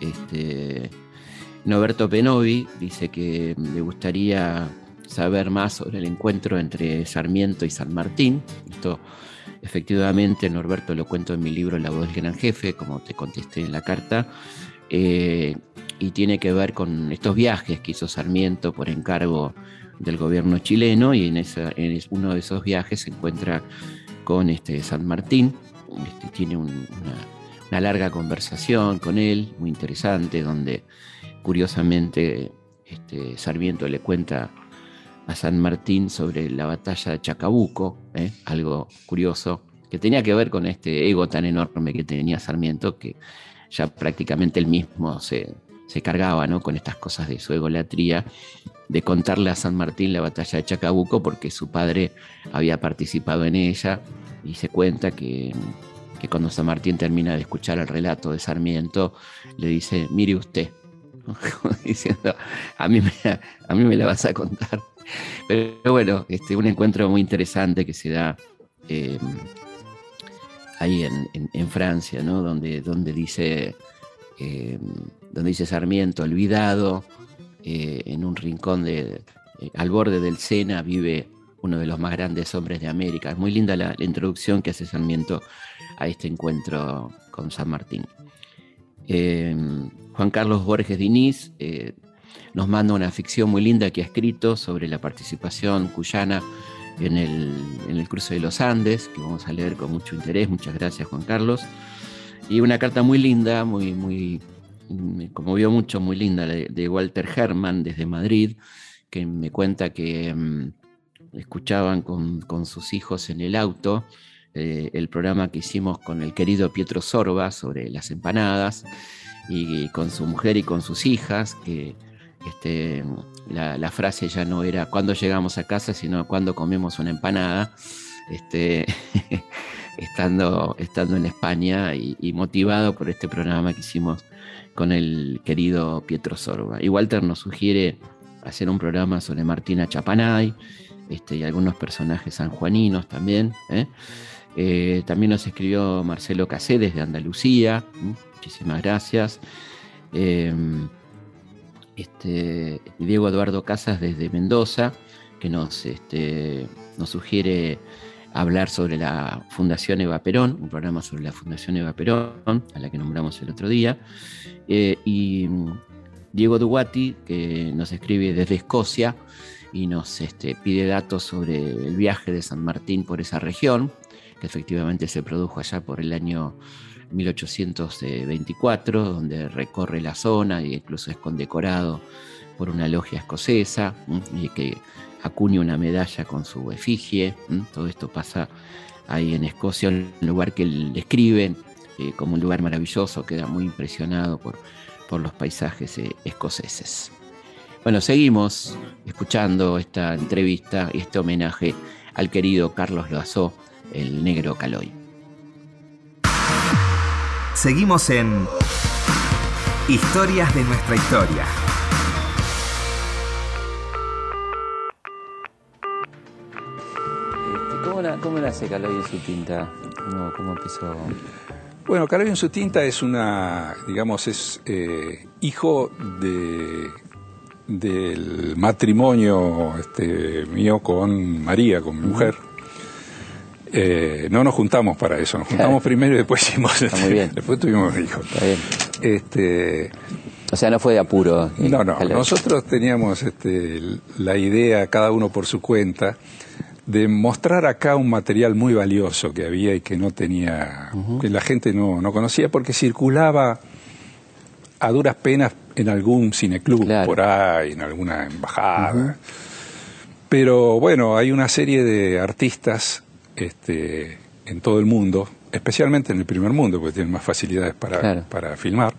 Este, Noberto Penovi dice que le gustaría saber más sobre el encuentro entre Sarmiento y San Martín. Esto efectivamente Norberto lo cuento en mi libro La voz del gran jefe, como te contesté en la carta, eh, y tiene que ver con estos viajes que hizo Sarmiento por encargo del gobierno chileno y en, uno de esos viajes se encuentra con este San Martín, este, tiene una, larga conversación con él, muy interesante, donde curiosamente este, Sarmiento le cuenta a San Martín sobre la batalla de Chacabuco, ¿eh? algo curioso, que tenía que ver con este ego tan enorme que tenía Sarmiento, que ya prácticamente él mismo se, cargaba ¿no? con estas cosas de su egolatría, de contarle a San Martín la batalla de Chacabuco porque su padre había participado en ella y se cuenta que, que cuando San Martín termina de escuchar el relato de Sarmiento, le dice, mire usted, diciendo, a mí, me, a mí me la vas a contar. Pero bueno, este, un encuentro muy interesante que se da eh, ahí en, Francia, ¿no? Donde, donde, dice, eh, donde dice Sarmiento, olvidado, eh, en un rincón de, al borde del Sena vive uno de los más grandes hombres de América. Es muy linda la, introducción que hace Sarmiento a este encuentro con San Martín. Juan Carlos Borges Diniz nos manda una ficción muy linda que ha escrito sobre la participación cuyana en el, cruce de los Andes, que vamos a leer con mucho interés. Muchas gracias, Juan Carlos. Y una carta muy linda, muy, muy, me conmovió mucho, muy linda, de, Walter Herman desde Madrid, que me cuenta que mm, escuchaban con, sus hijos en el auto eh, el programa que hicimos con el querido Pietro Sorba sobre las empanadas, y con su mujer y con sus hijas, que este, la, frase ya no era cuando llegamos a casa, sino cuando comemos una empanada, este, estando, estando en España y, motivado por este programa que hicimos con el querido Pietro Sorba. Y Walter nos sugiere hacer un programa sobre Martina Chapanay este, y algunos personajes sanjuaninos también. ¿eh? Eh, también nos escribió Marcelo Casé desde Andalucía. Muchísimas gracias. Eh, este, Diego Eduardo Casas desde Mendoza, que nos, este, nos sugiere hablar sobre la Fundación Eva Perón, un programa sobre la Fundación Eva Perón, a la que nombramos el otro día. Eh, y Diego Duwati, que nos escribe desde Escocia y nos este, pide datos sobre el viaje de San Martín por esa región, efectivamente se produjo allá por el año 1824, donde recorre la zona e incluso es condecorado por una logia escocesa y que acuña una medalla con su efigie. Todo esto pasa ahí en Escocia, un lugar que él describe eh, como un lugar maravilloso, queda muy impresionado por, por los paisajes eh, escoceses. Bueno, seguimos escuchando esta entrevista y este homenaje al querido Carlos Loazó, el negro Caloy. Seguimos en Historias de nuestra historia. Este, ¿Cómo, nace Caloy en su tinta? ¿Cómo, empezó? Bueno, Caloy en su tinta es una, digamos, es eh, hijo de del matrimonio este, mío con María, con mi mujer. Eh, no nos juntamos para eso, nos juntamos primero y después hicimos. Está muy bien. Después tuvimos hijos. Está bien. Este, O sea, no fue de apuro. eh, no, no, nosotros teníamos este, la idea, cada uno por su cuenta, de mostrar acá un material muy valioso que había y que no tenía, que la gente no, no conocía porque circulaba a duras penas en algún cineclub Claro. por ahí, en alguna embajada. Pero bueno, hay una serie de artistas este, en todo el mundo, especialmente en el primer mundo, porque tienen más facilidades para, Claro. para filmar,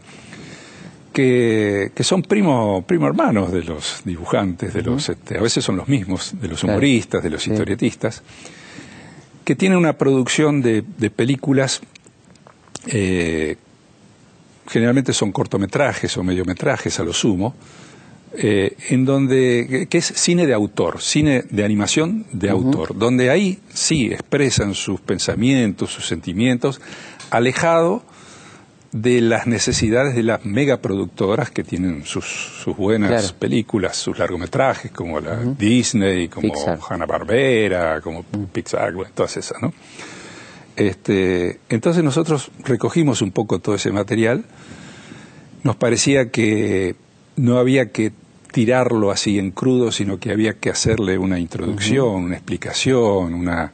que, que son primo, primo hermanos de los dibujantes, de los, este, a veces son los mismos, de los humoristas, de los Sí. historietistas, que tienen una producción de, de películas, eh, generalmente son cortometrajes o mediometrajes a lo sumo, eh, en donde, que es cine de autor, cine de animación de autor, donde ahí sí expresan sus pensamientos, sus sentimientos, alejado de las necesidades de las megaproductoras que tienen sus, sus buenas Claro. películas, sus largometrajes, como la Disney, como. Hanna-Barbera, como Pixar, bueno, todas esas, ¿no? Este, entonces nosotros recogimos un poco todo ese material. Nos parecía que no había que tirarlo así en crudo, sino que había que hacerle una introducción, una explicación, una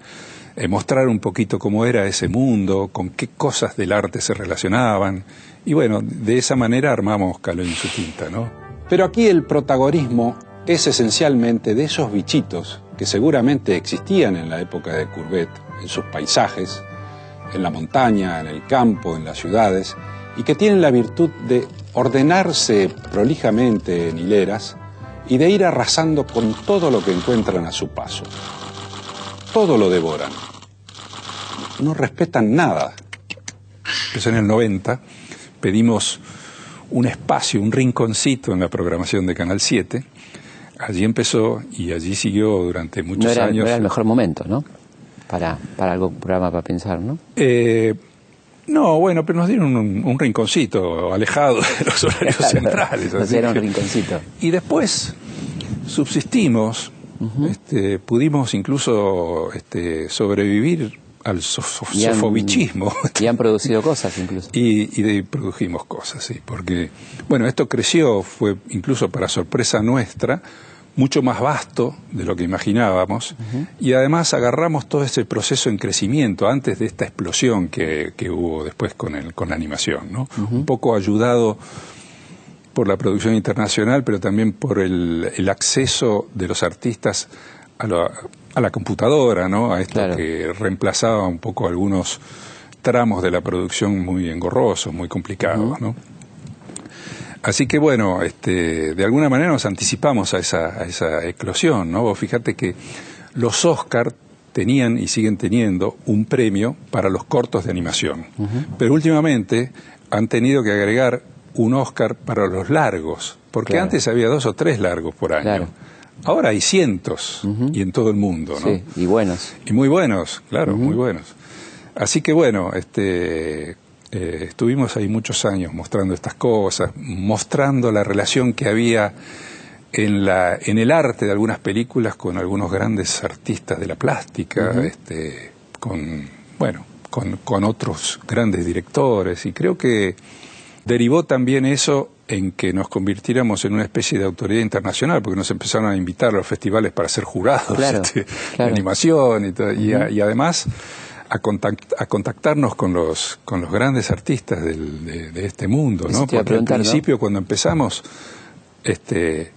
eh, mostrar un poquito cómo era ese mundo, con qué cosas del arte se relacionaban. Y bueno, de esa manera armamos Caló en su tinta, ¿no? Pero aquí el protagonismo es esencialmente de esos bichitos que seguramente existían en la época de Courbet, en sus paisajes, en la montaña, en el campo, en las ciudades, y que tienen la virtud de ordenarse prolijamente en hileras y de ir arrasando con todo lo que encuentran a su paso. Todo lo devoran. No respetan nada. Pues en el 90 pedimos un espacio, un rinconcito en la programación de Canal 7. Allí empezó y allí siguió durante muchos no, era, no años. era el mejor momento, ¿no? Para, para algo, un programa para pensar, ¿no? Eh, no, bueno, pero nos dieron un, un rinconcito alejado de los horarios centrales. Así era un rinconcito. Y después subsistimos, este, pudimos incluso este, sobrevivir al sof- Y han- sofovichismo. Y han producido cosas incluso. Y, y de- produjimos cosas, sí, porque, bueno, esto creció, fue incluso para sorpresa nuestra, mucho más vasto de lo que imaginábamos, y además agarramos todo ese proceso en crecimiento antes de esta explosión que, que hubo después con, el, con la animación, ¿no? Un poco ayudado por la producción internacional, pero también por el, el acceso de los artistas a la, a la computadora, ¿no? A esto Claro. que reemplazaba un poco algunos tramos de la producción muy engorrosos, muy complicados, ¿no? Así que bueno, este, de alguna manera nos anticipamos a esa, a esa eclosión, ¿no? Vos fíjate que los Oscar tenían y siguen teniendo un premio para los cortos de animación, pero últimamente han tenido que agregar un Oscar para los largos, porque Claro. antes había dos o tres largos por año. Claro. Ahora hay cientos y en todo el mundo, ¿no? Sí, y buenos. Y muy buenos, claro, muy buenos. Así que bueno, este, eh, estuvimos ahí muchos años mostrando estas cosas, mostrando la relación que había en, la, en el arte de algunas películas con algunos grandes artistas de la plástica, este, con, bueno, con, con otros grandes directores. Y creo que derivó también eso en que nos convirtiéramos en una especie de autoridad internacional, porque nos empezaron a invitar a los festivales para ser jurados Claro, este, claro. de animación y, todo, y, a- y además a, contact- a contactarnos con los, con los grandes artistas del- de, de este mundo, ¿no? Porque al principio, cuando empezamos, este,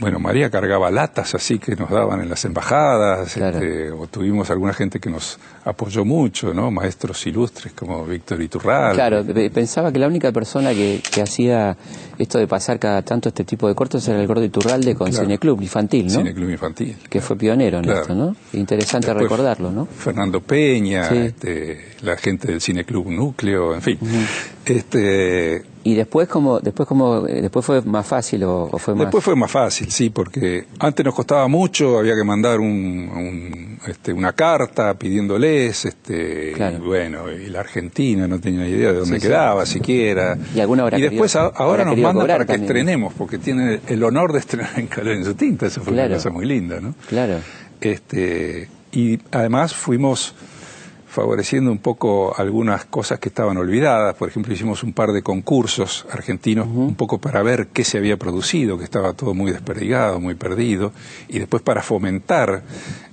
bueno, María cargaba latas así que nos daban en las embajadas, Claro. este, o tuvimos alguna gente que nos apoyó mucho, ¿no? Maestros ilustres como Víctor Iturral. Claro, pe- pensaba que la única persona que, que hacía esto de pasar cada tanto este tipo de cortos era el Gordo Iturralde con Claro. Cineclub infantil, ¿no? Cineclub Infantil. Que fue pionero en esto, ¿no? Interesante Después, recordarlo, ¿no? Fernando Peña, Sí. este, la gente del Cineclub Núcleo, en fin. este, Y después como después como eh, después fue más fácil o, o fue más Después fue más fácil, sí, porque antes nos costaba mucho, había que mandar un, un, este, una carta pidiéndoles, este, Claro. y bueno, y la Argentina no tenía idea de dónde Sí, sí. quedaba siquiera. Y alguna habrá y después querido- a- ahora nos mandan para que estrenemos, porque tienen el honor de estrenar en Calor en su tinta, eso fue Claro. una cosa muy linda, ¿no? Claro. Este, y además fuimos favoreciendo un poco algunas cosas que estaban olvidadas. Por ejemplo, hicimos un par de concursos argentinos, un poco para ver qué se había producido, que estaba todo muy desperdigado, muy perdido, y después para fomentar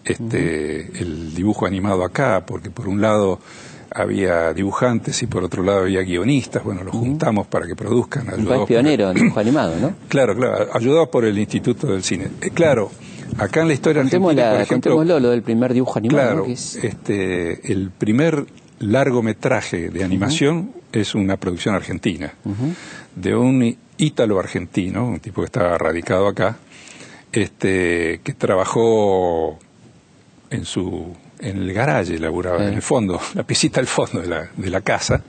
este, el dibujo animado acá, porque por un lado había dibujantes y por otro lado había guionistas, bueno, los juntamos para que produzcan. Un país pionero en dibujo animado, ¿no? Claro, claro, ayudado por el Instituto del Cine. Eh, claro, acá en la historia argentina, por ejemplo, lo del primer dibujo animado. Claro, este, el primer largometraje de animación es una producción argentina, de un ítalo argentino, un tipo que estaba radicado acá, este, que trabajó en su en el garaje, laburaba en el fondo, la pisita al fondo de la, de la casa,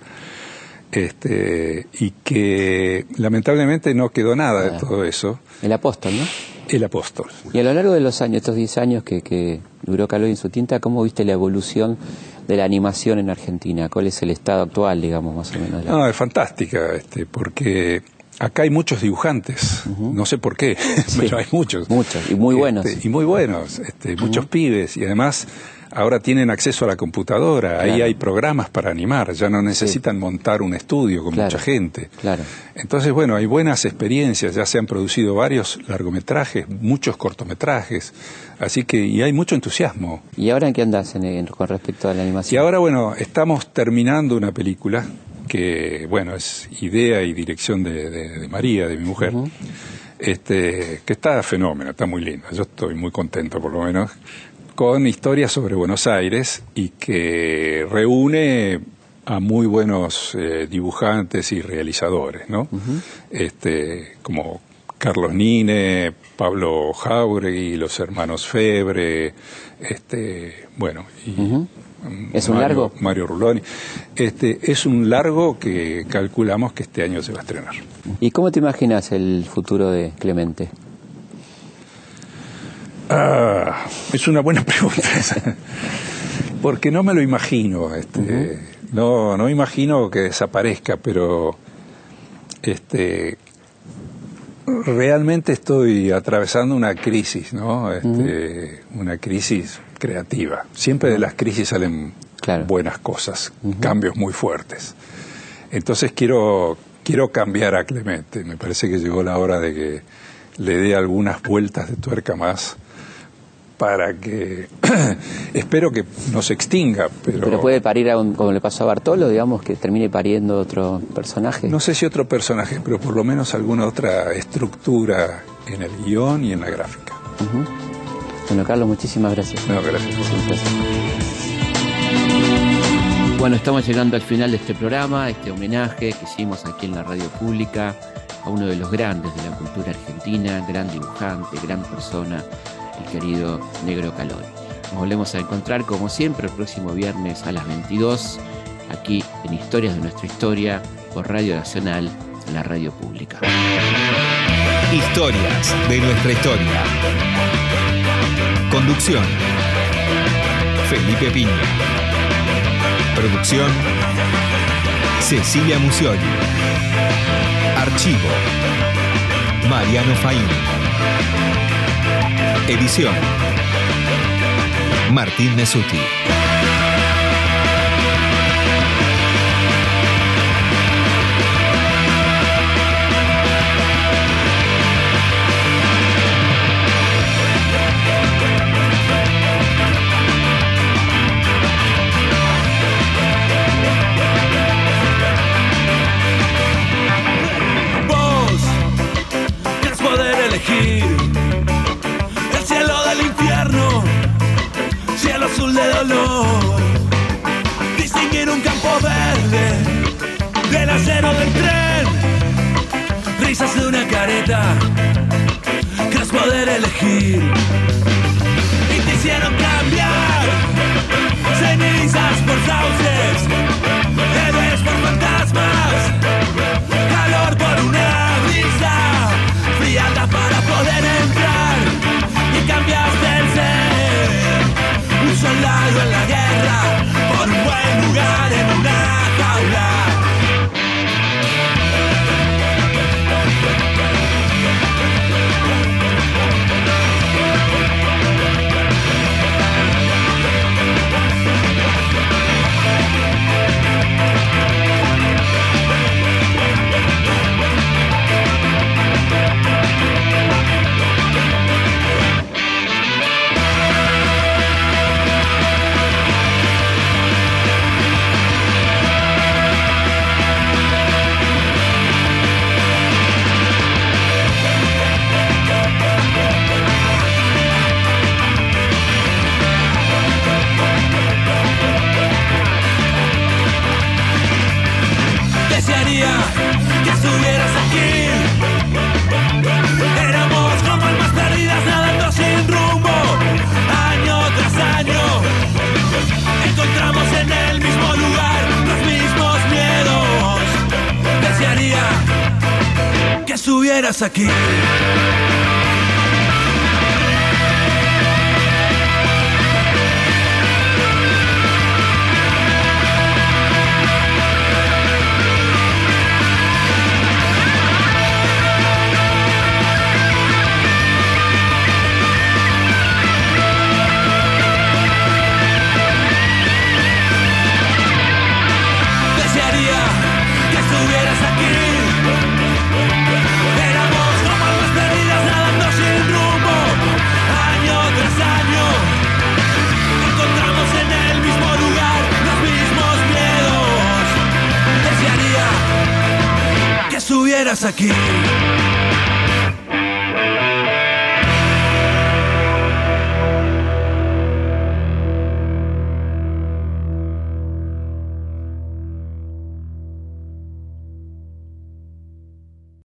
este, y que lamentablemente no quedó nada de todo eso. El apóstol, ¿no? El apóstol. Y a lo largo de los años, estos 10 años que, que duró Calor en su tinta, ¿cómo viste la evolución de la animación en Argentina? ¿Cuál es el estado actual, digamos, más o menos? No, es fantástica, este, porque acá hay muchos dibujantes, no sé por qué, pero hay muchos. Muchos, y muy buenos. Este, y muy buenos, este, muchos pibes, y además ahora tienen acceso a la computadora, ahí hay programas para animar, ya no necesitan montar un estudio con mucha gente. Claro. Entonces, bueno, hay buenas experiencias, ya se han producido varios largometrajes, muchos cortometrajes, así que y hay mucho entusiasmo. ¿Y ahora en qué andas con respecto a la animación? Y ahora, bueno, estamos terminando una película que, bueno, es idea y dirección de, María, de mi mujer. Este, que está fenómeno, está muy linda. Yo estoy muy contento, por lo menos con historias sobre Buenos Aires y que reúne a muy buenos eh, dibujantes y realizadores, ¿no? este, como Carlos Nine, Pablo Jauregui, los hermanos Febre, este, bueno, y ¿Es un largo? Mario Ruloni. Este, es un largo que calculamos que este año se va a estrenar. ¿Y cómo te imaginas el futuro de Clemente? Ah, es una buena pregunta esa. Porque no me lo imagino. Este, No no imagino que desaparezca, pero este, realmente estoy atravesando una crisis, ¿no? Este, Una crisis creativa. Siempre de las crisis salen buenas cosas, cambios muy fuertes. Entonces quiero, quiero cambiar a Clemente. Me parece que llegó la hora de que le dé algunas vueltas de tuerca más para que espero que no se extinga. Pero, pero puede parir, a como le pasó a Bartolo, digamos, que termine pariendo otro personaje. No sé si otro personaje, pero por lo menos alguna otra estructura en el guion y en la gráfica. Bueno, Carlos, muchísimas gracias. No, gracias. Bueno, estamos llegando al final de este programa, este homenaje que hicimos aquí en la radio pública a uno de los grandes de la cultura argentina, gran dibujante, gran persona, querido Negro Calori. Nos volvemos a encontrar como siempre el próximo viernes a las 22 aquí en Historias de nuestra historia por Radio Nacional, la radio pública. Historias de nuestra historia. Conducción. Felipe Piña. Producción. Cecilia Musioli. Archivo. Mariano Faín. Edición. Martín Nesuti. Distinguir un campo verde del acero del tren, risas de una careta. Quieres poder elegir. Y te hicieron cambiar. Cenizas por sauces, aquí.